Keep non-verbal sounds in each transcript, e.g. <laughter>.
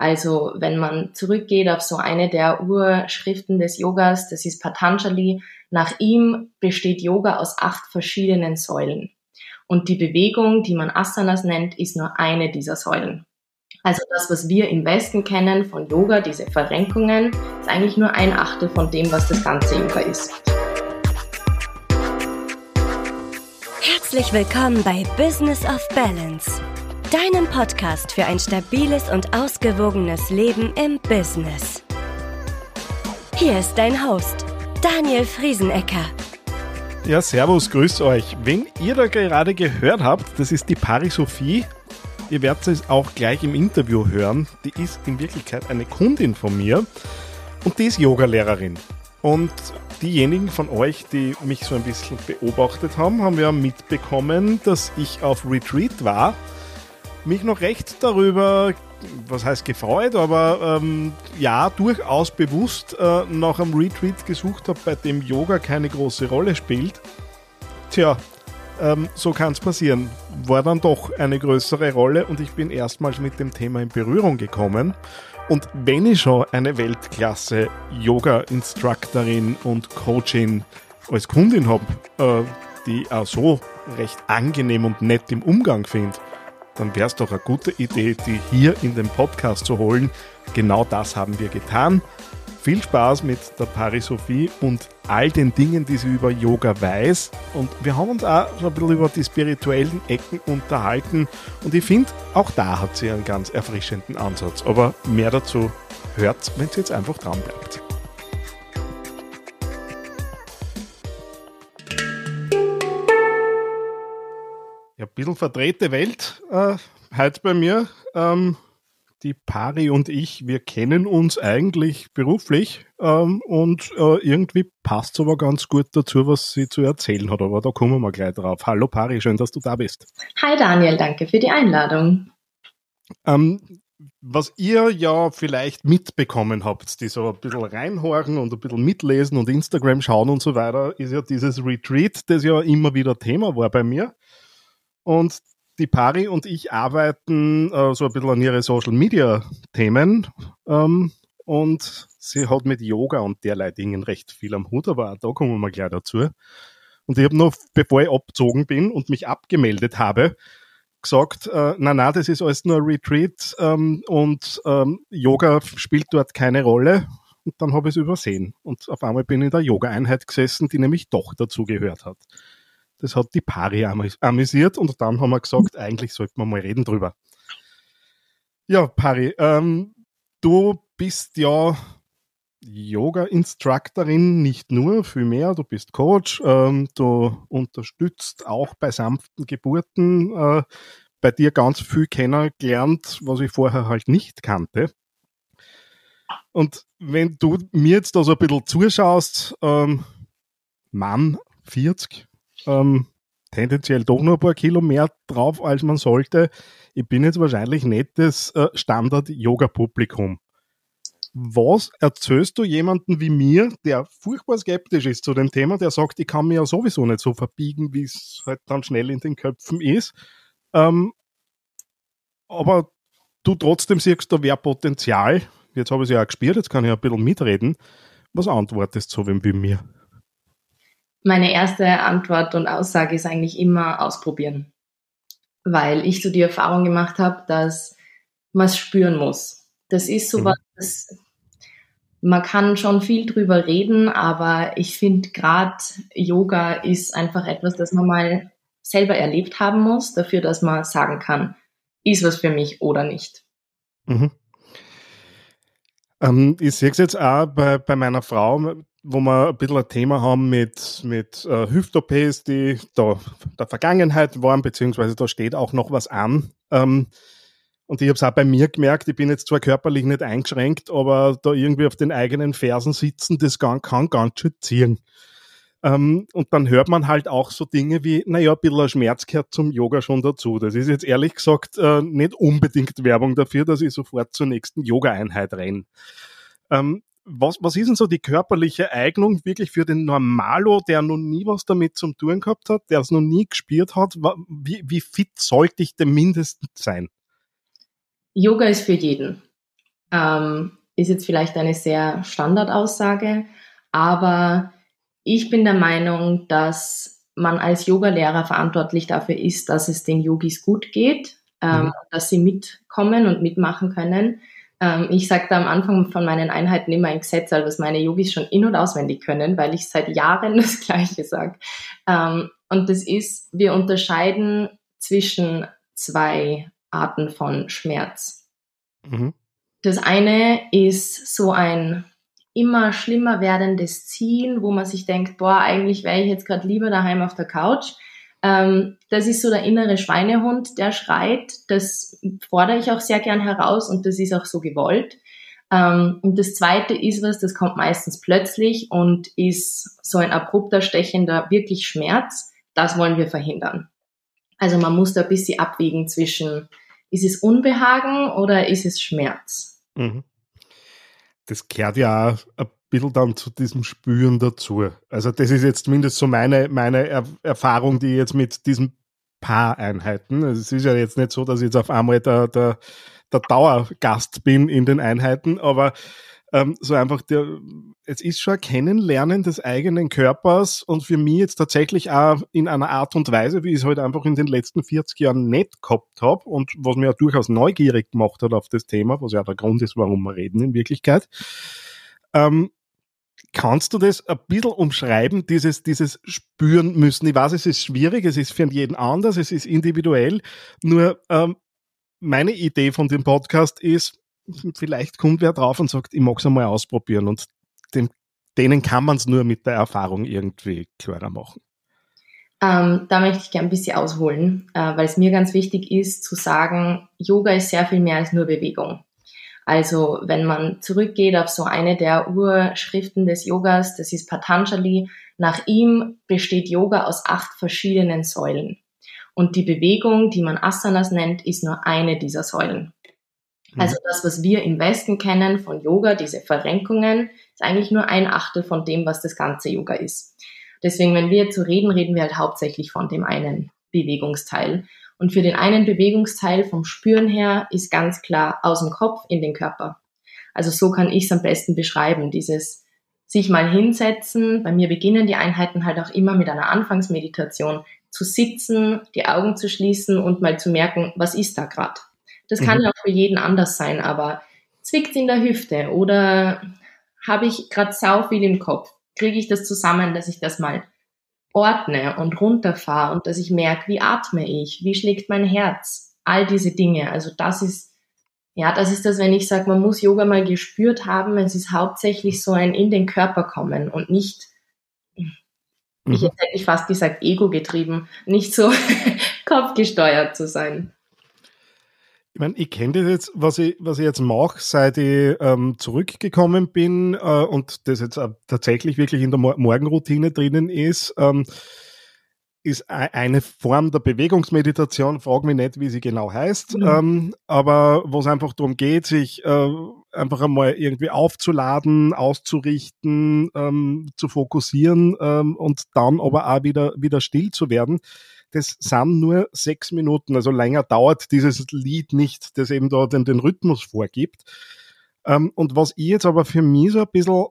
Also wenn man zurückgeht auf so eine der Urschriften des Yogas, das ist Patanjali, nach ihm besteht Yoga aus acht verschiedenen Säulen. Und die Bewegung, die man Asanas nennt, ist nur eine dieser Säulen. Also das, was wir im Westen kennen von Yoga, diese Verrenkungen, ist eigentlich nur ein Achtel von dem, was das ganze Yoga ist. Herzlich willkommen bei Business of Balance, deinem Podcast für ein stabiles und ausgewogenes Leben im Business. Hier ist dein Host, Daniel Friesenecker. Ja, servus, grüß euch. Wenn ihr da gerade gehört habt, das ist die Pari Sophie. Ihr werdet es auch gleich im Interview hören. Die ist in Wirklichkeit eine Kundin von mir und die ist Yogalehrerin. Und diejenigen von euch, die mich so ein bisschen beobachtet haben, haben ja mitbekommen, dass ich auf Retreat war. Mich noch recht darüber, was heißt gefreut, aber ähm, ja, durchaus bewusst äh, nach einem Retreat gesucht habe, bei dem Yoga keine große Rolle spielt. Tja, ähm, so kann es passieren. War dann doch eine größere Rolle und ich bin erstmals mit dem Thema in Berührung gekommen. Und wenn ich schon eine Weltklasse Yoga-Instructorin und Coachin als Kundin habe, äh, die auch so recht angenehm und nett im Umgang finde, dann wäre es doch eine gute Idee, die hier in den Podcast zu holen. Genau das haben wir getan. Viel Spaß mit der Pari-Sophie und all den Dingen, die sie über Yoga weiß. Und wir haben uns auch so ein bisschen über die spirituellen Ecken unterhalten. Und ich finde, auch da hat sie einen ganz erfrischenden Ansatz. Aber mehr dazu hört, wenn sie jetzt einfach dran bleibt. Ja, ein bisschen verdrehte Welt äh, heute bei mir. Ähm, die Pari und ich, wir kennen uns eigentlich beruflich ähm, und äh, irgendwie passt es aber ganz gut dazu, was sie zu erzählen hat. Aber da kommen wir gleich drauf. Hallo Pari, schön, dass du da bist. Hi Daniel, danke für die Einladung. Ähm, was ihr ja vielleicht mitbekommen habt, die so ein bisschen reinhorchen und ein bisschen mitlesen und Instagram schauen und so weiter, ist ja dieses Retreat, das ja immer wieder Thema war bei mir. Und die Pari und ich arbeiten äh, so ein bisschen an ihre Social Media Themen ähm, und sie hat mit Yoga und derlei Dingen recht viel am Hut, aber da kommen wir gleich dazu. Und ich habe noch, bevor ich abgezogen bin und mich abgemeldet habe, gesagt, äh, na na, das ist alles nur Retreat ähm, und ähm, Yoga spielt dort keine Rolle. Und dann habe ich es übersehen. Und auf einmal bin ich in der Yoga-Einheit gesessen, die nämlich doch dazu gehört hat. Das hat die Pari amüsiert und dann haben wir gesagt, <laughs> eigentlich sollten wir mal reden drüber. Ja, Pari, ähm, du bist ja Yoga-Instructorin, nicht nur, viel mehr. Du bist Coach, ähm, du unterstützt auch bei sanften Geburten. Äh, bei dir ganz viel kennengelernt, was ich vorher halt nicht kannte. Und wenn du mir jetzt da so ein bisschen zuschaust, ähm, Mann, 40, ähm, tendenziell doch noch ein paar Kilo mehr drauf, als man sollte. Ich bin jetzt wahrscheinlich nicht das äh, Standard-Yoga-Publikum. Was erzählst du jemanden wie mir, der furchtbar skeptisch ist zu dem Thema, der sagt, ich kann mir ja sowieso nicht so verbiegen, wie es halt dann schnell in den Köpfen ist. Ähm, aber du trotzdem siehst, da wäre Potenzial. Jetzt habe ich es ja auch gespielt, jetzt kann ich ein bisschen mitreden. Was antwortest du so wem wie mir? Meine erste Antwort und Aussage ist eigentlich immer ausprobieren. Weil ich so die Erfahrung gemacht habe, dass man es spüren muss. Das ist so mhm. was, man kann schon viel drüber reden, aber ich finde gerade Yoga ist einfach etwas, das man mal selber erlebt haben muss, dafür, dass man sagen kann, ist was für mich oder nicht. Mhm. Ähm, ich sehe es jetzt auch bei, bei meiner Frau, wo wir ein bisschen ein Thema haben mit, mit äh, Hüft-OPs, die da der Vergangenheit waren, beziehungsweise da steht auch noch was an. Ähm, und ich habe es auch bei mir gemerkt, ich bin jetzt zwar körperlich nicht eingeschränkt, aber da irgendwie auf den eigenen Fersen sitzen, das kann, kann ganz schön ziehen. Ähm, und dann hört man halt auch so Dinge wie, naja, ein bisschen Schmerz gehört zum Yoga schon dazu. Das ist jetzt ehrlich gesagt äh, nicht unbedingt Werbung dafür, dass ich sofort zur nächsten Yoga-Einheit renne. Ähm, was, was ist denn so die körperliche Eignung wirklich für den Normalo, der noch nie was damit zum tun gehabt hat, der es noch nie gespürt hat? Wie, wie fit sollte ich denn mindestens sein? Yoga ist für jeden. Ähm, ist jetzt vielleicht eine sehr Standardaussage, aber ich bin der Meinung, dass man als Yogalehrer verantwortlich dafür ist, dass es den Yogis gut geht, ähm, mhm. dass sie mitkommen und mitmachen können. Ähm, ich sage da am Anfang von meinen Einheiten immer ein Gesetz, was meine Yogis schon in- und auswendig können, weil ich seit Jahren <laughs> das Gleiche sage. Ähm, und das ist, wir unterscheiden zwischen zwei Arten von Schmerz. Mhm. Das eine ist so ein immer schlimmer werdendes Ziehen, wo man sich denkt, boah, eigentlich wäre ich jetzt gerade lieber daheim auf der Couch. Ähm, das ist so der innere Schweinehund, der schreit. Das fordere ich auch sehr gern heraus und das ist auch so gewollt. Ähm, und das zweite ist was, das kommt meistens plötzlich und ist so ein abrupter, stechender, wirklich Schmerz. Das wollen wir verhindern. Also man muss da ein bisschen abwägen zwischen, ist es Unbehagen oder ist es Schmerz? Mhm das gehört ja ein bisschen dann zu diesem Spüren dazu. Also das ist jetzt zumindest so meine, meine er Erfahrung, die jetzt mit diesen Paareinheiten. Also es ist ja jetzt nicht so, dass ich jetzt auf einmal der, der, der Dauergast bin in den Einheiten, aber ähm, so einfach der, es ist schon ein Kennenlernen des eigenen Körpers und für mich jetzt tatsächlich auch in einer Art und Weise, wie ich es heute halt einfach in den letzten 40 Jahren nicht gehabt habe und was mir ja durchaus neugierig gemacht hat auf das Thema, was ja der Grund ist, warum wir reden in Wirklichkeit. Ähm, Kannst du das ein bisschen umschreiben, dieses, dieses Spüren müssen? Ich weiß, es ist schwierig, es ist für jeden anders, es ist individuell. Nur ähm, meine Idee von dem Podcast ist, vielleicht kommt wer drauf und sagt, ich mag es einmal ausprobieren und dem, denen kann man es nur mit der Erfahrung irgendwie klarer machen. Ähm, da möchte ich gerne ein bisschen ausholen, äh, weil es mir ganz wichtig ist zu sagen, Yoga ist sehr viel mehr als nur Bewegung. Also wenn man zurückgeht auf so eine der Urschriften des Yogas, das ist Patanjali, nach ihm besteht Yoga aus acht verschiedenen Säulen. Und die Bewegung, die man Asanas nennt, ist nur eine dieser Säulen. Mhm. Also das, was wir im Westen kennen von Yoga, diese Verrenkungen, ist eigentlich nur ein Achtel von dem, was das ganze Yoga ist. Deswegen, wenn wir so reden, reden wir halt hauptsächlich von dem einen Bewegungsteil. Und für den einen Bewegungsteil vom Spüren her ist ganz klar aus dem Kopf in den Körper. Also so kann ich es am besten beschreiben, dieses sich mal hinsetzen. Bei mir beginnen die Einheiten halt auch immer mit einer Anfangsmeditation zu sitzen, die Augen zu schließen und mal zu merken, was ist da gerade. Das kann mhm. ja auch für jeden anders sein, aber zwickt in der Hüfte oder habe ich gerade sau viel im Kopf? Kriege ich das zusammen, dass ich das mal ordne und runterfahre und dass ich merke, wie atme ich, wie schlägt mein Herz, all diese Dinge. Also das ist, ja, das ist das, wenn ich sage, man muss Yoga mal gespürt haben. Es ist hauptsächlich so ein in den Körper kommen und nicht, mhm. ich hätte ich fast gesagt, ego getrieben, nicht so <laughs> kopfgesteuert zu sein. Ich meine, ich kenne das jetzt, was ich, was ich jetzt mache, seit ich ähm, zurückgekommen bin äh, und das jetzt tatsächlich wirklich in der Mor Morgenroutine drinnen ist, ähm, ist eine Form der Bewegungsmeditation, frag mich nicht, wie sie genau heißt, mhm. ähm, aber wo es einfach darum geht, sich äh, einfach einmal irgendwie aufzuladen, auszurichten, ähm, zu fokussieren ähm, und dann aber auch wieder, wieder still zu werden das sind nur sechs Minuten, also länger dauert dieses Lied nicht, das eben da den, den Rhythmus vorgibt. Ähm, und was ich jetzt aber für mich so ein bisschen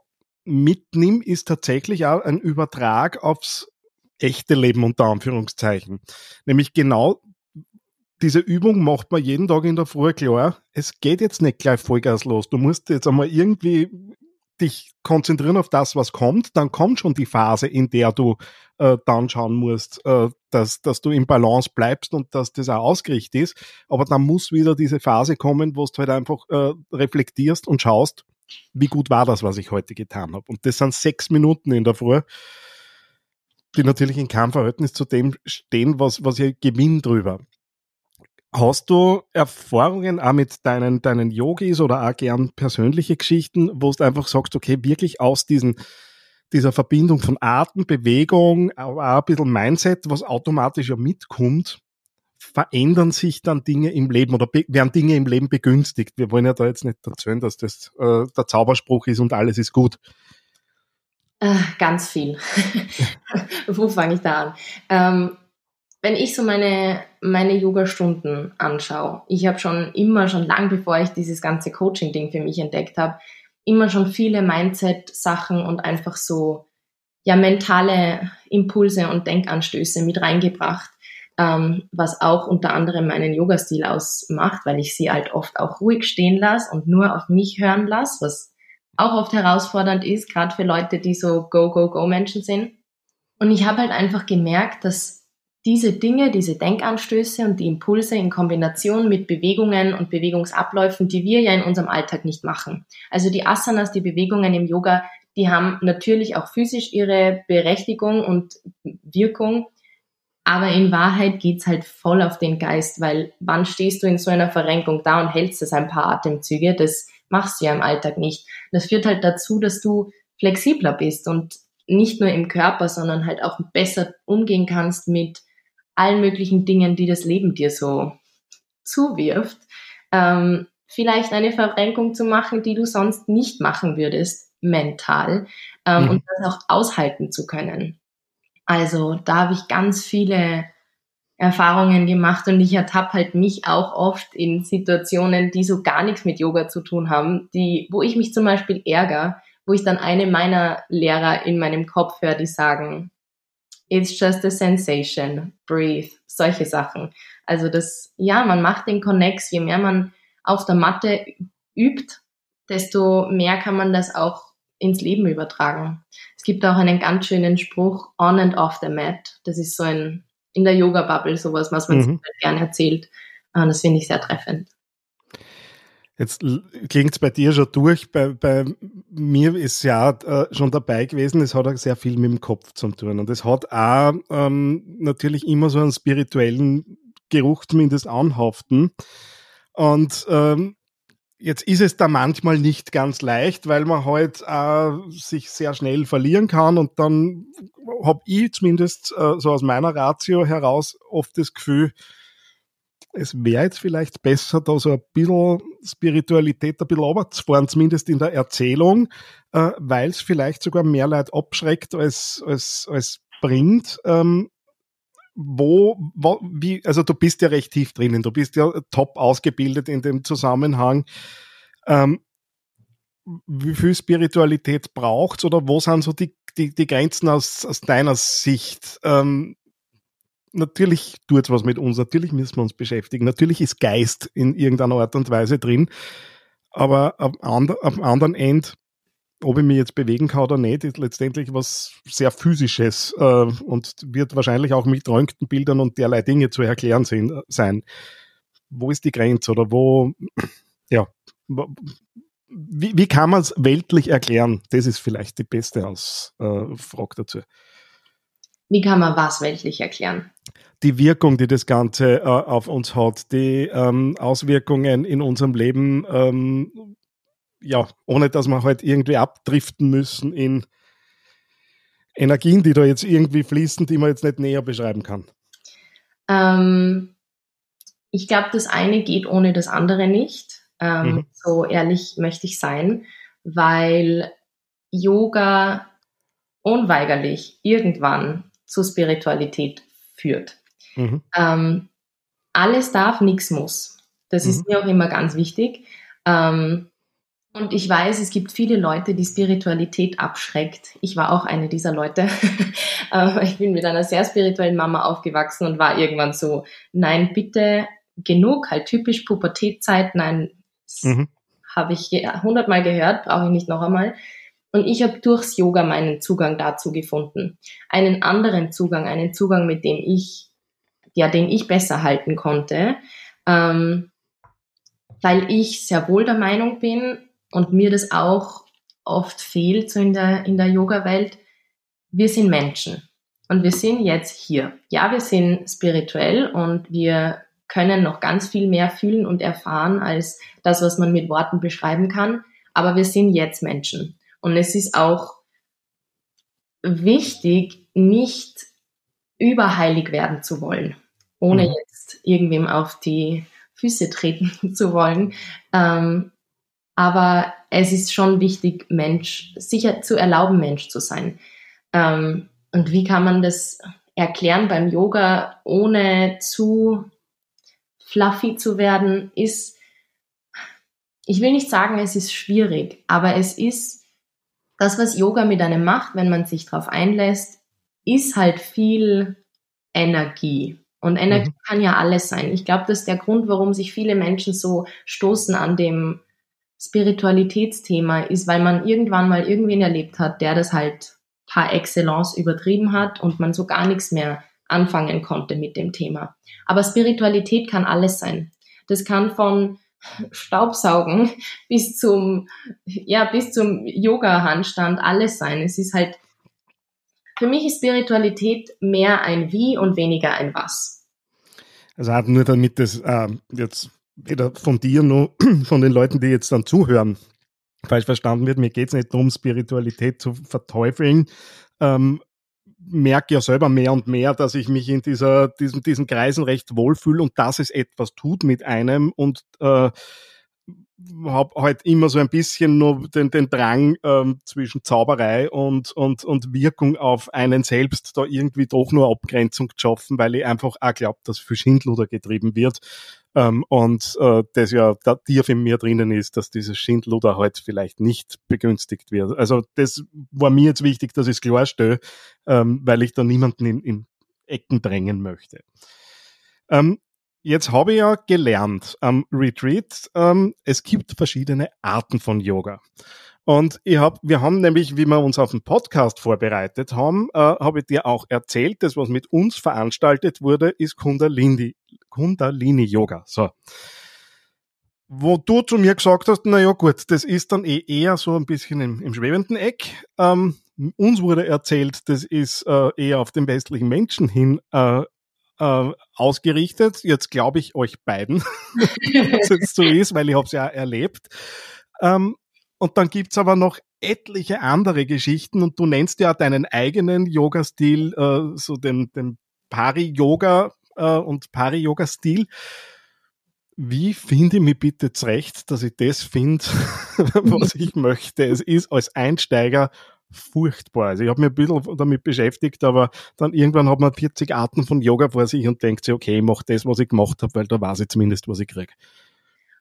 mitnehme, ist tatsächlich auch ein Übertrag aufs echte Leben unter Anführungszeichen. Nämlich genau diese Übung macht man jeden Tag in der Früh klar. Es geht jetzt nicht gleich Vollgas los. Du musst jetzt einmal irgendwie dich konzentrieren auf das, was kommt, dann kommt schon die Phase, in der du äh, dann schauen musst, äh, dass, dass du im Balance bleibst und dass das auch ausgerichtet ist. Aber dann muss wieder diese Phase kommen, wo du halt einfach äh, reflektierst und schaust, wie gut war das, was ich heute getan habe. Und das sind sechs Minuten in der Früh, die natürlich in keinem Verhältnis zu dem stehen, was, was ich gewinne drüber. Hast du Erfahrungen auch mit deinen, deinen Yogis oder auch gern persönliche Geschichten, wo du einfach sagst, okay, wirklich aus diesen, dieser Verbindung von Atem, Bewegung, aber auch ein bisschen Mindset, was automatisch ja mitkommt, verändern sich dann Dinge im Leben oder werden Dinge im Leben begünstigt. Wir wollen ja da jetzt nicht erzählen, dass das äh, der Zauberspruch ist und alles ist gut. Äh, ganz viel. <laughs> Wo fange ich da an? Ähm, wenn ich so meine, meine Yoga-Stunden anschaue, ich habe schon immer, schon lang bevor ich dieses ganze Coaching-Ding für mich entdeckt habe, immer schon viele Mindset-Sachen und einfach so, ja, mentale Impulse und Denkanstöße mit reingebracht, ähm, was auch unter anderem meinen Yoga-Stil ausmacht, weil ich sie halt oft auch ruhig stehen lasse und nur auf mich hören lasse, was auch oft herausfordernd ist, gerade für Leute, die so Go-Go-Go-Menschen sind. Und ich habe halt einfach gemerkt, dass diese Dinge, diese Denkanstöße und die Impulse in Kombination mit Bewegungen und Bewegungsabläufen, die wir ja in unserem Alltag nicht machen. Also die Asanas, die Bewegungen im Yoga, die haben natürlich auch physisch ihre Berechtigung und Wirkung, aber in Wahrheit geht's halt voll auf den Geist, weil wann stehst du in so einer Verrenkung da und hältst es ein paar Atemzüge? Das machst du ja im Alltag nicht. Das führt halt dazu, dass du flexibler bist und nicht nur im Körper, sondern halt auch besser umgehen kannst mit allen möglichen Dingen, die das Leben dir so zuwirft. Ähm, vielleicht eine Verrenkung zu machen, die du sonst nicht machen würdest, mental, ähm, mhm. und das auch aushalten zu können. Also da habe ich ganz viele Erfahrungen gemacht und ich ertappe halt mich auch oft in Situationen, die so gar nichts mit Yoga zu tun haben, die, wo ich mich zum Beispiel ärgere, wo ich dann eine meiner Lehrer in meinem Kopf höre, die sagen, it's just a sensation, breathe, solche Sachen. Also das, ja, man macht den Connex, je mehr man auf der Matte übt, desto mehr kann man das auch ins Leben übertragen. Es gibt auch einen ganz schönen Spruch, on and off the mat. Das ist so ein, in der Yoga-Bubble sowas, was man mhm. sich gerne erzählt. Ah, das finde ich sehr treffend. Jetzt klingt es bei dir schon durch. Bei, bei mir ist ja äh, schon dabei gewesen. Es hat auch sehr viel mit dem Kopf zu tun. Und es hat auch ähm, natürlich immer so einen spirituellen Geruch zumindest anhaften. Und ähm, Jetzt ist es da manchmal nicht ganz leicht, weil man halt äh, sich sehr schnell verlieren kann und dann habe ich zumindest äh, so aus meiner Ratio heraus oft das Gefühl, es wäre jetzt vielleicht besser, da so ein bisschen Spiritualität ein bisschen runterzufahren, zumindest in der Erzählung, äh, weil es vielleicht sogar mehr Leute abschreckt als, als, als bringt. Ähm, wo, wo, wie, also du bist ja recht tief drinnen, du bist ja top ausgebildet in dem Zusammenhang. Ähm, wie viel Spiritualität braucht oder wo sind so die, die, die Grenzen aus, aus deiner Sicht? Ähm, natürlich tut es was mit uns, natürlich müssen wir uns beschäftigen, natürlich ist Geist in irgendeiner Art und Weise drin, aber am, and, am anderen Ende ob ich mich jetzt bewegen kann oder nicht, ist letztendlich was sehr Physisches äh, und wird wahrscheinlich auch mit Röntgenbildern und derlei Dinge zu erklären sind, sein. Wo ist die Grenze oder wo, <clears throat> ja, wie, wie kann man es weltlich erklären? Das ist vielleicht die beste Ausfrage äh, dazu. Wie kann man was weltlich erklären? Die Wirkung, die das Ganze äh, auf uns hat, die ähm, Auswirkungen in unserem Leben, ähm, ja, ohne dass wir halt irgendwie abdriften müssen in Energien, die da jetzt irgendwie fließen, die man jetzt nicht näher beschreiben kann? Ähm, ich glaube, das eine geht ohne das andere nicht. Ähm, mhm. So ehrlich möchte ich sein, weil Yoga unweigerlich irgendwann zur Spiritualität führt. Mhm. Ähm, alles darf, nichts muss. Das mhm. ist mir auch immer ganz wichtig. Ähm, und ich weiß, es gibt viele Leute, die Spiritualität abschreckt. Ich war auch eine dieser Leute. <laughs> Äh, ich bin mit einer sehr spirituellen Mama aufgewachsen und war irgendwann so, nein, bitte genug, halt typisch Pubertätzeit, nein, mhm. habe ich hundertmal gehört, brauche ich nicht noch einmal. Und ich habe durchs Yoga meinen Zugang dazu gefunden. Einen anderen Zugang, einen Zugang, mit dem ich, ja, den ich besser halten konnte, ähm, weil ich sehr wohl der Meinung bin, und mir das auch oft fehlt, so in der, in der Yoga-Welt, wir sind Menschen und wir sind jetzt hier. Ja, wir sind spirituell und wir können noch ganz viel mehr fühlen und erfahren als das, was man mit Worten beschreiben kann, aber wir sind jetzt Menschen. Und es ist auch wichtig, nicht überheilig werden zu wollen, ohne mhm. jetzt irgendwem auf die Füße treten <laughs> zu wollen, ähm, aber es ist schon wichtig, Mensch, sicher zu erlauben, Mensch zu sein. Ähm, und wie kann man das erklären beim Yoga, ohne zu fluffy zu werden, ist, ich will nicht sagen, es ist schwierig, aber es ist das, was Yoga mit einem macht, wenn man sich darauf einlässt, ist halt viel Energie. Und Energie mhm. kann ja alles sein. Ich glaube, das ist der Grund, warum sich viele Menschen so stoßen an dem Spiritualitätsthema, ist, weil man irgendwann mal irgendwen erlebt hat, der das halt par excellence übertrieben hat und man so gar nichts mehr anfangen konnte mit dem Thema. Aber Spiritualität kann alles sein. Das kann von Staubsaugen bis zum, ja, bis zum Yoga-Handstand alles sein. Es ist halt, für mich ist Spiritualität mehr ein Wie und weniger ein Was. Also hat nur damit das äh, jetzt weder von dir noch <clears throat> von den Leuten, die jetzt dann zuhören, falsch verstanden wird. Mir geht es nicht darum, Spiritualität zu verteufeln. Ähm, merke ja selber mehr und mehr, dass ich mich in dieser, diesen, diesen Kreisen recht wohlfühle und dass es etwas tut mit einem und äh, habe halt immer so ein bisschen nur den, den Drang ähm, zwischen Zauberei und, und, und Wirkung auf einen selbst da irgendwie doch nur Abgrenzung zu schaffen, weil ich einfach auch glaube, dass für Schindluder getrieben wird. Ähm, und äh, das ja da tief in mir drinnen ist, dass dieses Schindluder halt vielleicht nicht begünstigt wird. Also das war mir jetzt wichtig, dass ich es klarstelle, ähm, weil ich da niemanden in, in Ecken drängen möchte. Ähm, Jetzt habe ich ja gelernt am Retreat, ähm, es gibt verschiedene Arten von Yoga. Und ich hab, wir haben nämlich, wie wir uns auf den Podcast vorbereitet haben, äh, habe ich dir auch erzählt, das, was mit uns veranstaltet wurde, ist Kundalini, Kundalini Yoga. So. Wo du zu mir gesagt hast, na ja gut, das ist dann eh eher so ein bisschen im, im schwebenden Eck. Ähm, uns wurde erzählt, das ist äh, eher auf den westlichen Menschen hin äh, äh, ausgerichtet. Jetzt glaube ich euch beiden, <laughs> dass es so ist, weil ich habe es ja erlebt. Ähm, und dann gibt's aber noch etliche andere Geschichten und du nennst ja deinen eigenen Yoga-Stil, äh, so den, den Pari-Yoga äh, und Pari-Yoga-Stil. Wie finde ich mich bitte zurecht, dass ich das finde, <laughs> was ich möchte? Es ist als Einsteiger furchtbar. Also ich habe mich ein bisschen damit beschäftigt, aber dann irgendwann hat man 40 Arten von Yoga vor sich und denkt sich, okay, ich mache das, was ich gemacht habe, weil da weiß ich zumindest, was ich kriege.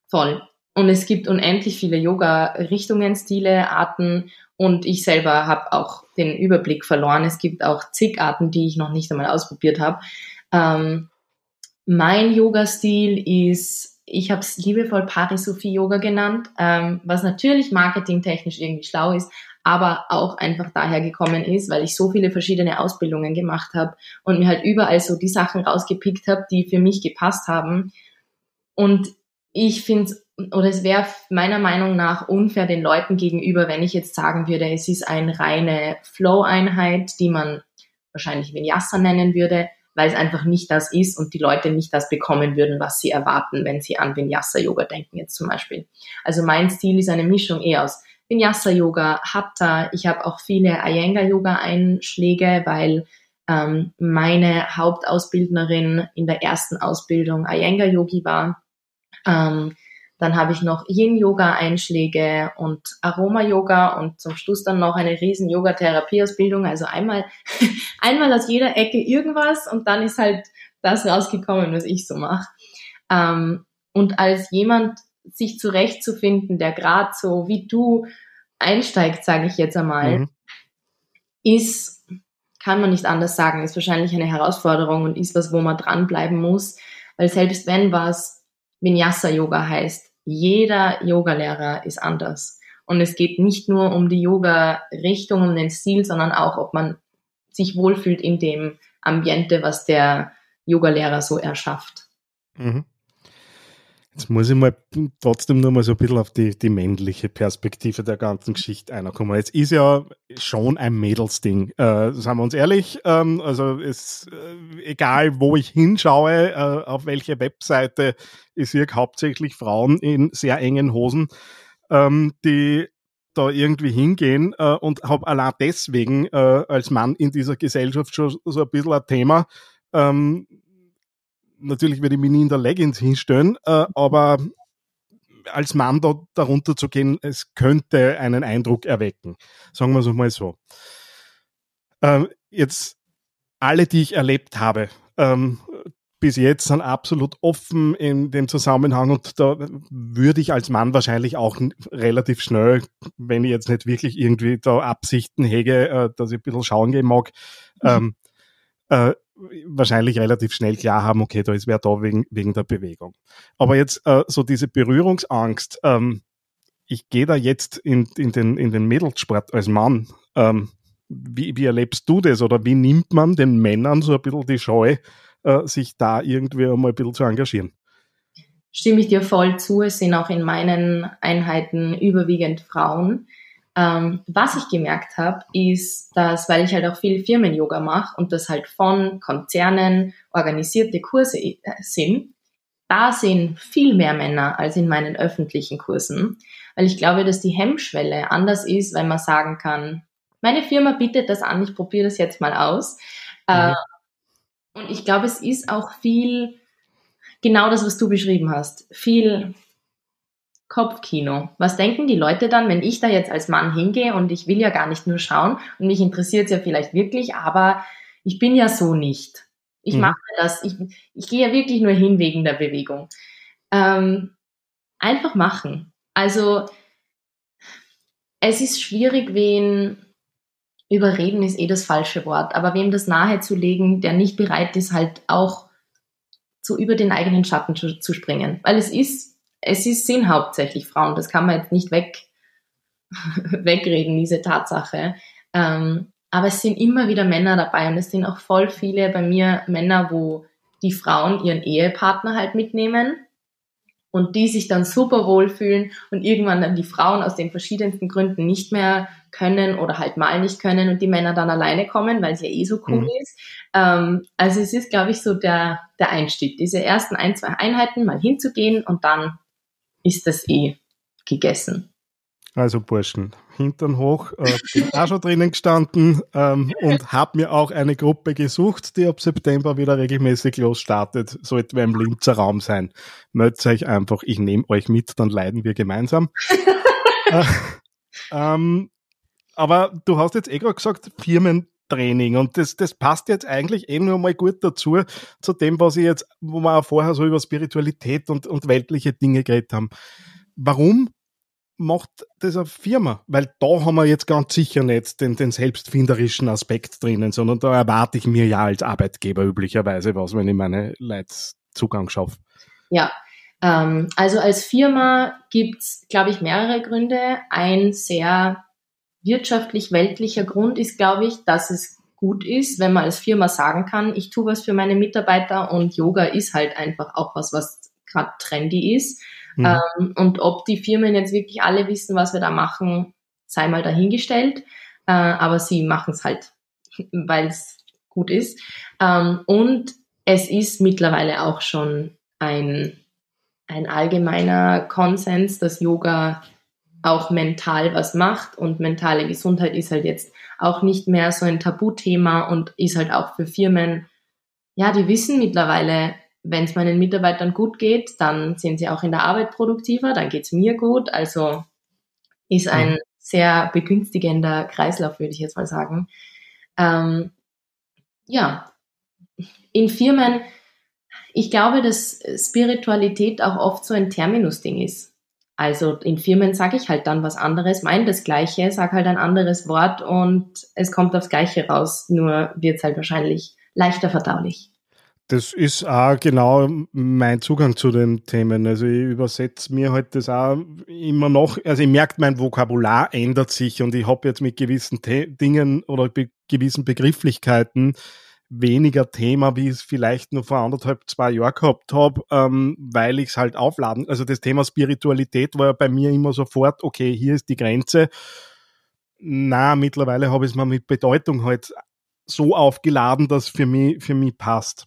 Voll. Und es gibt unendlich viele Yoga-Richtungen, Stile, Arten und ich selber habe auch den Überblick verloren. Es gibt auch zig Arten, die ich noch nicht einmal ausprobiert habe. Ähm, mein Yoga-Stil ist, ich habe es liebevoll Pari-Sophie-Yoga genannt, ähm, was natürlich marketingtechnisch irgendwie schlau ist, aber auch einfach daher gekommen ist, weil ich so viele verschiedene Ausbildungen gemacht habe und mir halt überall so die Sachen rausgepickt habe, die für mich gepasst haben. Und ich finde oder es wäre meiner Meinung nach unfair den Leuten gegenüber, wenn ich jetzt sagen würde, es ist eine reine Flow-Einheit, die man wahrscheinlich Vinyasa nennen würde, weil es einfach nicht das ist und die Leute nicht das bekommen würden, was sie erwarten, wenn sie an Vinyasa-Yoga denken jetzt zum Beispiel. Also mein Stil ist eine Mischung eher aus Vinyasa-Yoga, Hatha. Ich habe auch viele Iyengar-Yoga-Einschläge, weil ähm, meine Hauptausbildnerin in der ersten Ausbildung Iyengar-Yogi war. Ähm, dann habe ich noch Yin-Yoga-Einschläge und Aroma-Yoga und zum Schluss dann noch eine riesen Yoga-Therapie-Ausbildung. Also einmal, <laughs> einmal aus jeder Ecke irgendwas und dann ist halt das rausgekommen, was ich so mache. Ähm, und als jemand, sich zurechtzufinden, der gerade so wie du einsteigt, sage ich jetzt einmal, mhm. ist, kann man nicht anders sagen, ist wahrscheinlich eine Herausforderung und ist was, wo man dranbleiben muss, weil selbst wenn was Vinyasa-Yoga heißt, jeder Yogalehrer ist anders. Und es geht nicht nur um die Yoga-Richtung, um den Stil, sondern auch, ob man sich wohlfühlt in dem Ambiente, was der Yogalehrer so erschafft. Mhm. Jetzt muss ich mal trotzdem nur mal so ein bisschen auf die, die männliche Perspektive der ganzen Geschichte einkommen. Jetzt ist ja schon ein Mädelsding, äh, sagen wir uns ehrlich. Ähm, also es, äh, egal wo ich hinschaue, äh, auf welche Webseite, ich sehe hauptsächlich Frauen in sehr engen Hosen, ähm, die da irgendwie hingehen äh, und habe allein deswegen äh, als Mann in dieser Gesellschaft schon so ein bisschen ein Thema. Ähm, natürlich werde ich mich nie in der Leggings hinstellen, äh, aber als Mann da, darunter zu gehen, es könnte einen Eindruck erwecken. Sagen wir es mal so. Ähm, jetzt alle, die ich erlebt habe, ähm, bis jetzt sind absolut offen in dem Zusammenhang und da würde ich als Mann wahrscheinlich auch relativ schnell, wenn ich jetzt nicht wirklich irgendwie da Absichten hege, äh, dass ich ein bisschen schauen gehen mag, mhm. ähm, äh, wahrscheinlich relativ schnell klar haben, okay, da ist wer da wegen, wegen der Bewegung. Aber jetzt äh, so diese Berührungsangst, ähm, ich gehe da jetzt in, in, den, in den Mädelssport als Mann. Ähm, wie, wie erlebst du das oder wie nimmt man den Männern so ein bisschen die Scheu, äh, sich da irgendwie einmal ein bisschen zu engagieren? Stimme ich dir voll zu. Es sind auch in meinen Einheiten überwiegend Frauen. Ähm, was ich gemerkt habe, ist, dass, weil ich halt auch viel Firmen-Yoga mache und das halt von Konzernen organisierte Kurse äh, sind, da sind viel mehr Männer als in meinen öffentlichen Kursen, weil ich glaube, dass die Hemmschwelle anders ist, wenn man sagen kann, meine Firma bietet das an, ich probiere das jetzt mal aus. Äh, mhm. Und ich glaube, es ist auch viel genau das, was du beschrieben hast. Viel Kopfkino. Was denken die Leute dann, wenn ich da jetzt als Mann hingehe und ich will ja gar nicht nur schauen und mich interessiert es ja vielleicht wirklich, aber ich bin ja so nicht. Ich mhm. mache das, ich, ich gehe ja wirklich nur hin wegen der Bewegung. Ähm, einfach machen. Also es ist schwierig, wen überreden ist eh das falsche Wort, aber wem das nahezulegen, der nicht bereit ist, halt auch so über den eigenen Schatten zu, zu springen. Weil es ist es ist, sind hauptsächlich Frauen. Das kann man jetzt nicht weg, <laughs> wegreden, diese Tatsache. Ähm, aber es sind immer wieder Männer dabei und es sind auch voll viele bei mir Männer, wo die Frauen ihren Ehepartner halt mitnehmen und die sich dann super wohlfühlen und irgendwann dann die Frauen aus den verschiedensten Gründen nicht mehr können oder halt mal nicht können und die Männer dann alleine kommen, weil es ja eh so cool mhm. ist. Ähm, also es ist, glaube ich, so der, der Einstieg, diese ersten ein, zwei Einheiten mal hinzugehen und dann ist das eh gegessen. Also Burschen, Hintern hoch, äh, bin <laughs> auch schon drinnen gestanden ähm, und habe mir auch eine Gruppe gesucht, die ab September wieder regelmäßig losstartet. Sollte wir im Linzer Raum sein. Meldet euch einfach, ich nehme euch mit, dann leiden wir gemeinsam. <laughs> äh, ähm, aber du hast jetzt eh gerade gesagt, Firmentraining und das, das passt jetzt eigentlich eh nur mal gut dazu, zu dem, was ich jetzt, wo wir auch vorher so über Spiritualität und, und weltliche Dinge geredet haben. Warum macht das eine Firma? Weil da haben wir jetzt ganz sicher nicht den, den selbstfinderischen Aspekt drinnen, sondern da erwarte ich mir ja als Arbeitgeber üblicherweise was, wenn ich meine Leute Zugang schaffe. Ja, ähm, also als Firma gibt's, glaube ich, mehrere Gründe. Ein sehr wirtschaftlich-weltlicher Grund ist, glaube ich, dass es gut ist, wenn man als Firma sagen kann, ich tue was für meine Mitarbeiter und Yoga ist halt einfach auch was, was gerade trendy ist. Mhm. Ähm, und ob die Firmen jetzt wirklich alle wissen, was wir da machen, sei mal dahingestellt. Äh, aber sie machen es halt, <laughs> weil es gut ist. Ähm, und es ist mittlerweile auch schon ein, ein allgemeiner Konsens, dass Yoga auch mental was macht und mentale Gesundheit ist halt jetzt auch nicht mehr so ein Tabuthema und ist halt auch für Firmen, ja, die wissen mittlerweile, wenn es meinen Mitarbeitern gut geht, dann sind sie auch in der Arbeit produktiver, dann geht es mir gut. Also ist ein sehr begünstigender Kreislauf, würde ich jetzt mal sagen. Ähm, ja, in Firmen, ich glaube, dass Spiritualität auch oft so ein Terminus-Ding ist. Also in Firmen sage ich halt dann was anderes, meine das Gleiche, sage halt ein anderes Wort und es kommt aufs Gleiche raus, nur wird es halt wahrscheinlich leichter verdaulich. Das ist auch genau mein Zugang zu den Themen. Also ich übersetze mir halt das auch immer noch, also ich merke, mein Vokabular ändert sich und ich habe jetzt mit gewissen The Dingen oder be gewissen Begrifflichkeiten weniger Thema, wie ich es vielleicht nur vor anderthalb, zwei Jahren gehabt habe, ähm, weil ich es halt aufladen. Also das Thema Spiritualität war ja bei mir immer sofort, okay, hier ist die Grenze. Na, mittlerweile habe ich es mal mit Bedeutung halt so aufgeladen, dass für mich, für mich passt.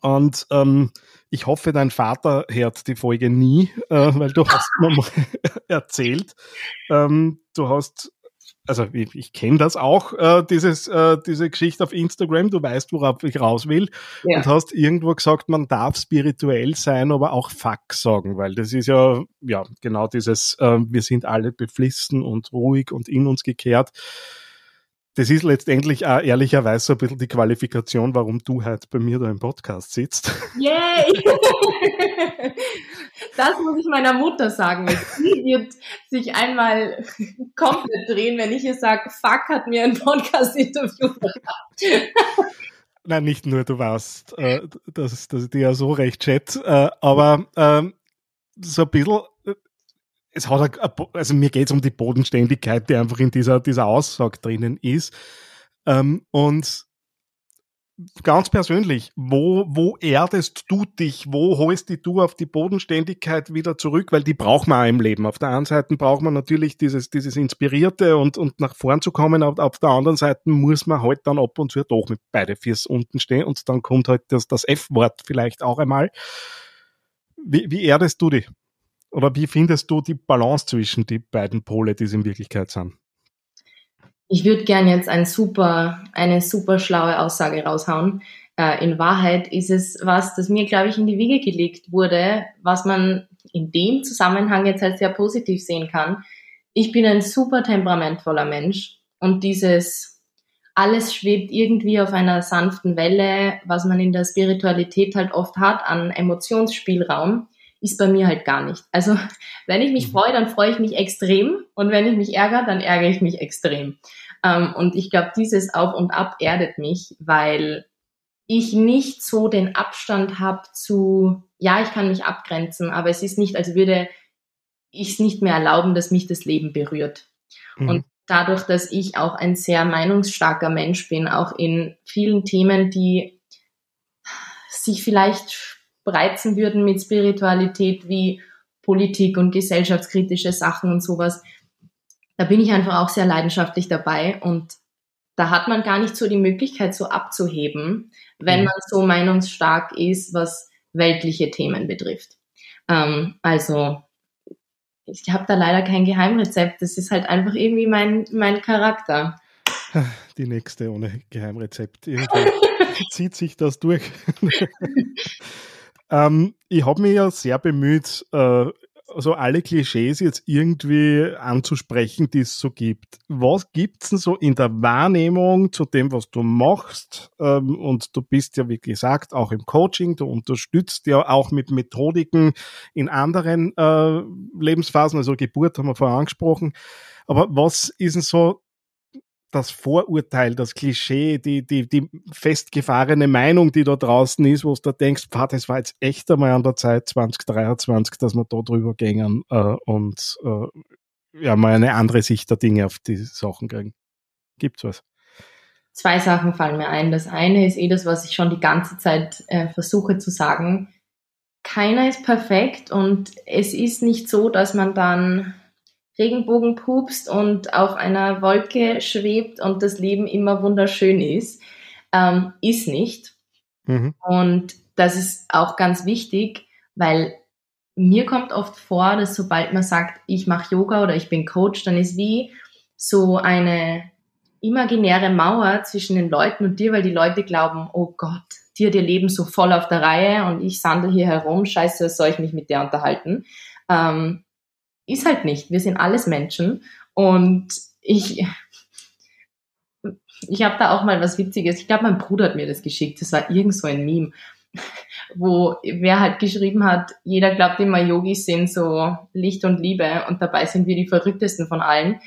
Und ähm, ich hoffe, dein Vater hört die Folge nie, äh, weil du hast mir mal <laughs> erzählt, ähm, du hast, also ich, ich kenne das auch, äh, dieses, äh, diese Geschichte auf Instagram, du weißt, worauf ich raus will, ja. und hast irgendwo gesagt, man darf spirituell sein, aber auch Fuck sagen, weil das ist ja, ja, genau dieses, äh, wir sind alle beflissen und ruhig und in uns gekehrt das ist letztendlich auch ehrlicherweise so ein bisschen die Qualifikation, warum du halt bei mir da im Podcast sitzt. Yay! <laughs> <laughs> das muss ich meiner Mutter sagen. Sie wird sich einmal <laughs> komplett drehen, wenn ich ihr sage, fuck, hat mir ein Podcast-Interview verkauft. <laughs> Nein, nicht nur, du weißt, äh, dass, dass ich dir ja so recht schätze, äh, aber äh, so ein bisschen es hat, also mir geht es um die Bodenständigkeit, die einfach in dieser, dieser Aussage drinnen ist. Ähm, und ganz persönlich, wo, wo erdest du dich? Wo holst die du auf die Bodenständigkeit wieder zurück? Weil die braucht man auch im Leben. Auf der einen Seite braucht man natürlich dieses, dieses Inspirierte und, und nach vorn zu kommen. Auf, auf der anderen Seite muss man halt dann ab und zu doch mit beide Fürs unten stehen und dann kommt halt das, das F-Wort vielleicht auch einmal. Wie, wie erdest du dich? Oder wie findest du die Balance zwischen die beiden Pole, die es in Wirklichkeit sind? Ich würde gern jetzt ein super, eine super schlaue Aussage raushauen. Äh, in Wahrheit ist es was, das mir, glaube ich, in die Wiege gelegt wurde, was man in dem Zusammenhang jetzt halt sehr positiv sehen kann. Ich bin ein super temperamentvoller Mensch und dieses alles schwebt irgendwie auf einer sanften Welle, was man in der Spiritualität halt oft hat an Emotionsspielraum ist bei mir halt gar nicht. Also <laughs> wenn ich mich mhm. freue, dann freue ich mich extrem und wenn ich mich ärgere, dann ärgere ich mich extrem. Ähm, und ich glaube, dieses Auf und Ab erdet mich, weil ich nicht so den Abstand habe zu, ja, ich kann mich abgrenzen, aber es ist nicht, als würde ich es nicht mehr erlauben, dass mich das Leben berührt. Mhm. Und dadurch, dass ich auch ein sehr meinungsstarker Mensch bin, auch in vielen Themen, die sich vielleicht reizen würden mit Spiritualität wie Politik und gesellschaftskritische Sachen und sowas. Da bin ich einfach auch sehr leidenschaftlich dabei und da hat man gar nicht so die Möglichkeit, so abzuheben, wenn mhm. man so meinungsstark ist, was weltliche Themen betrifft. Ähm, also ich habe da leider kein Geheimrezept. Das ist halt einfach irgendwie mein, mein Charakter. <laughs> Die nächste ohne Geheimrezept. Irgendwie <laughs> zieht sich das durch. <laughs> Ähm, ich habe mich ja sehr bemüht, äh, so alle Klischees jetzt irgendwie anzusprechen, die es so gibt. Was gibt's denn so in der Wahrnehmung zu dem, was du machst? Ähm, und du bist ja, wie gesagt, auch im Coaching, du unterstützt ja auch mit Methodiken in anderen äh, Lebensphasen, also Geburt haben wir vorher angesprochen. Aber was ist denn so das Vorurteil, das Klischee, die, die, die festgefahrene Meinung, die da draußen ist, wo du da denkst, pah, das war jetzt echt einmal an der Zeit 2023, dass wir da drüber gängen äh, und äh, ja, mal eine andere Sicht der Dinge auf die Sachen kriegen. Gibt's was? Zwei Sachen fallen mir ein. Das eine ist eh das, was ich schon die ganze Zeit äh, versuche zu sagen. Keiner ist perfekt und es ist nicht so, dass man dann Regenbogen pupst und auf einer Wolke schwebt und das Leben immer wunderschön ist. Ähm, ist nicht. Mhm. Und das ist auch ganz wichtig, weil mir kommt oft vor, dass sobald man sagt, ich mache Yoga oder ich bin Coach, dann ist wie so eine imaginäre Mauer zwischen den Leuten und dir, weil die Leute glauben, oh Gott, dir dir Leben so voll auf der Reihe und ich sandel hier herum, scheiße, soll ich mich mit der unterhalten? Ähm, ist halt nicht. Wir sind alles Menschen und ich, ich habe da auch mal was Witziges. Ich glaube, mein Bruder hat mir das geschickt. Das war irgend so ein Meme, wo wer halt geschrieben hat, jeder glaubt immer, Yogis sind so Licht und Liebe und dabei sind wir die verrücktesten von allen.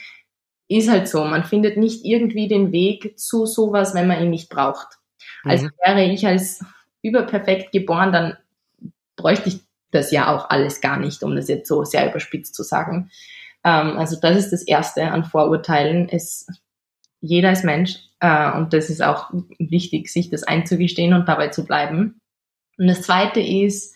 Ist halt so. Man findet nicht irgendwie den Weg zu sowas, wenn man ihn nicht braucht. Also mhm. wäre ich als überperfekt geboren, dann bräuchte ich das ja auch alles gar nicht, um das jetzt so sehr überspitzt zu sagen. Ähm, also das ist das Erste an Vorurteilen. Es, jeder ist Mensch äh, und das ist auch wichtig, sich das einzugestehen und dabei zu bleiben. Und das Zweite ist,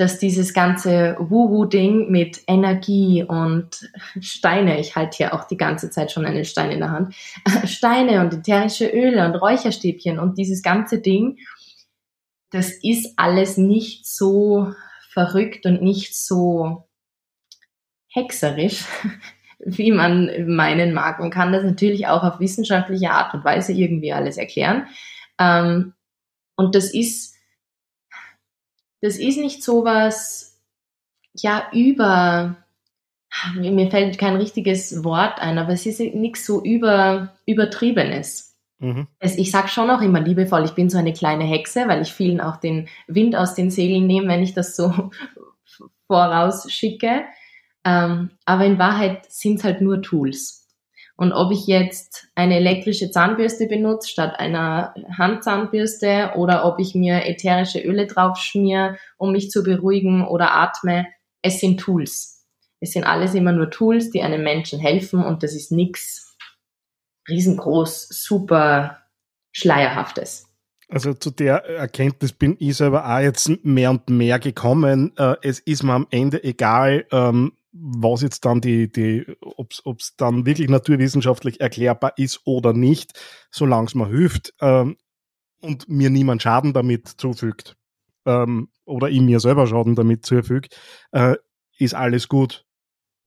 dass dieses ganze Wuhu-Ding mit Energie und Steine, ich halte hier auch die ganze Zeit schon einen Stein in der Hand, <laughs> Steine und ätherische Öle und Räucherstäbchen und dieses ganze Ding, das ist alles nicht so verrückt und nicht so hexerisch, <laughs> wie man meinen mag. Man kann das natürlich auch auf wissenschaftliche Art und Weise irgendwie alles erklären. Ähm, und das ist, das ist nicht so was, ja, über, mir fällt kein richtiges Wort ein, aber es ist nichts so über, übertriebenes. Mhm. Es, ich sage schon auch immer liebevoll, ich bin so eine kleine Hexe, weil ich vielen auch den Wind aus den Segeln nehme, wenn ich das so <laughs> vorausschicke. Ähm, aber in Wahrheit sind es halt nur Tools. Und ob ich jetzt eine elektrische Zahnbürste benutze statt einer Handzahnbürste oder ob ich mir ätherische Öle drauf schmier, um mich zu beruhigen oder atme, es sind Tools. Es sind alles immer nur Tools, die einem Menschen helfen und das ist nichts riesengroß, super schleierhaftes. Also zu der Erkenntnis bin ich selber auch jetzt mehr und mehr gekommen. Äh, es ist mir am Ende egal, ähm, was jetzt dann die, die ob es dann wirklich naturwissenschaftlich erklärbar ist oder nicht, solange es mir hilft ähm, und mir niemand Schaden damit zufügt ähm, oder ich mir selber Schaden damit zufüge, äh, ist alles gut.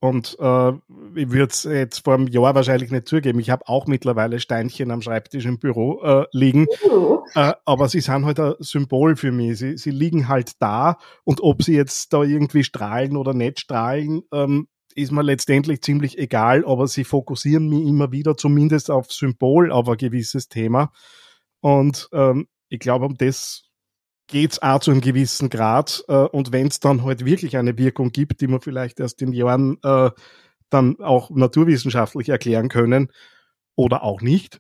Und äh, ich würde es jetzt vor einem Jahr wahrscheinlich nicht zugeben. Ich habe auch mittlerweile Steinchen am Schreibtisch im Büro äh, liegen. Uh. Äh, aber sie sind halt ein Symbol für mich. Sie, sie liegen halt da und ob sie jetzt da irgendwie strahlen oder nicht strahlen, ähm, ist mir letztendlich ziemlich egal, aber sie fokussieren mich immer wieder zumindest auf Symbol, auf ein gewisses Thema. Und ähm, ich glaube, um das geht's auch zu einem gewissen Grad. Äh, und wenn es dann halt wirklich eine Wirkung gibt, die man vielleicht erst in Jahren äh, dann auch naturwissenschaftlich erklären können oder auch nicht,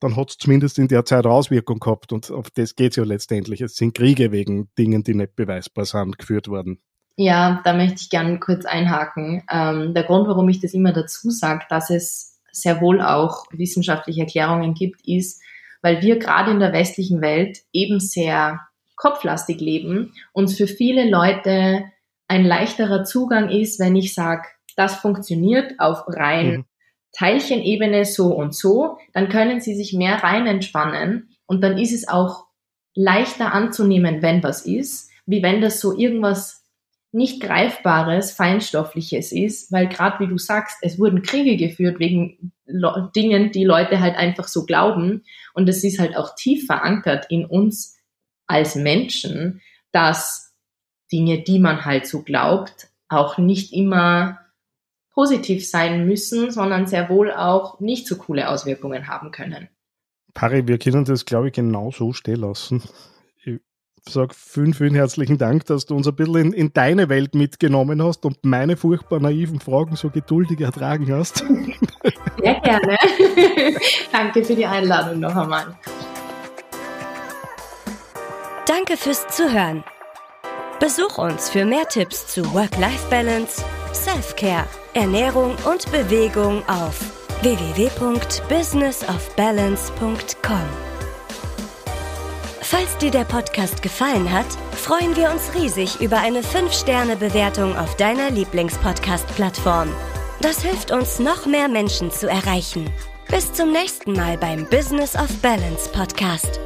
dann hat es zumindest in der Zeit Auswirkung gehabt. Und auf das geht's ja letztendlich. Es sind Kriege wegen Dingen, die nicht beweisbar sind, geführt worden. Ja, da möchte ich gerne kurz einhaken. Ähm, der Grund, warum ich das immer dazu sage, dass es sehr wohl auch wissenschaftliche Erklärungen gibt, ist, weil wir gerade in der westlichen Welt eben sehr kopflastig leben und für viele Leute ein leichterer Zugang ist, wenn ich sage, das funktioniert auf rein mhm. Teilchenebene so und so, dann können sie sich mehr rein entspannen und dann ist es auch leichter anzunehmen, wenn was ist, wie wenn das so irgendwas nicht greifbares, feinstoffliches ist, weil gerade wie du sagst, es wurden Kriege geführt wegen Dingen, die Leute halt einfach so glauben und es ist halt auch tief verankert in uns als Menschen, dass Dinge, die man halt so glaubt, auch nicht immer positiv sein müssen, sondern sehr wohl auch nicht so coole Auswirkungen haben können. Pari, wir können das, glaube ich, genau so stehen lassen. Ich sage vielen, vielen herzlichen Dank, dass du uns ein bisschen in, in, deine Welt mitgenommen hast und meine furchtbar naiven Fragen so geduldig ertragen hast. Sehr gerne. <laughs> Danke für die Einladung noch einmal. Danke fürs Zuhören. Besuch uns für mehr Tipps zu Work-Life-Balance, Self-Care, Ernährung und Bewegung auf www.businessofbalance.com. Falls dir der Podcast gefallen hat, freuen wir uns riesig über eine 5-Sterne-Bewertung auf deiner Lieblingspodcast-Plattform. Das hilft uns, noch mehr Menschen zu erreichen. Bis zum nächsten Mal beim Business of Balance Podcast.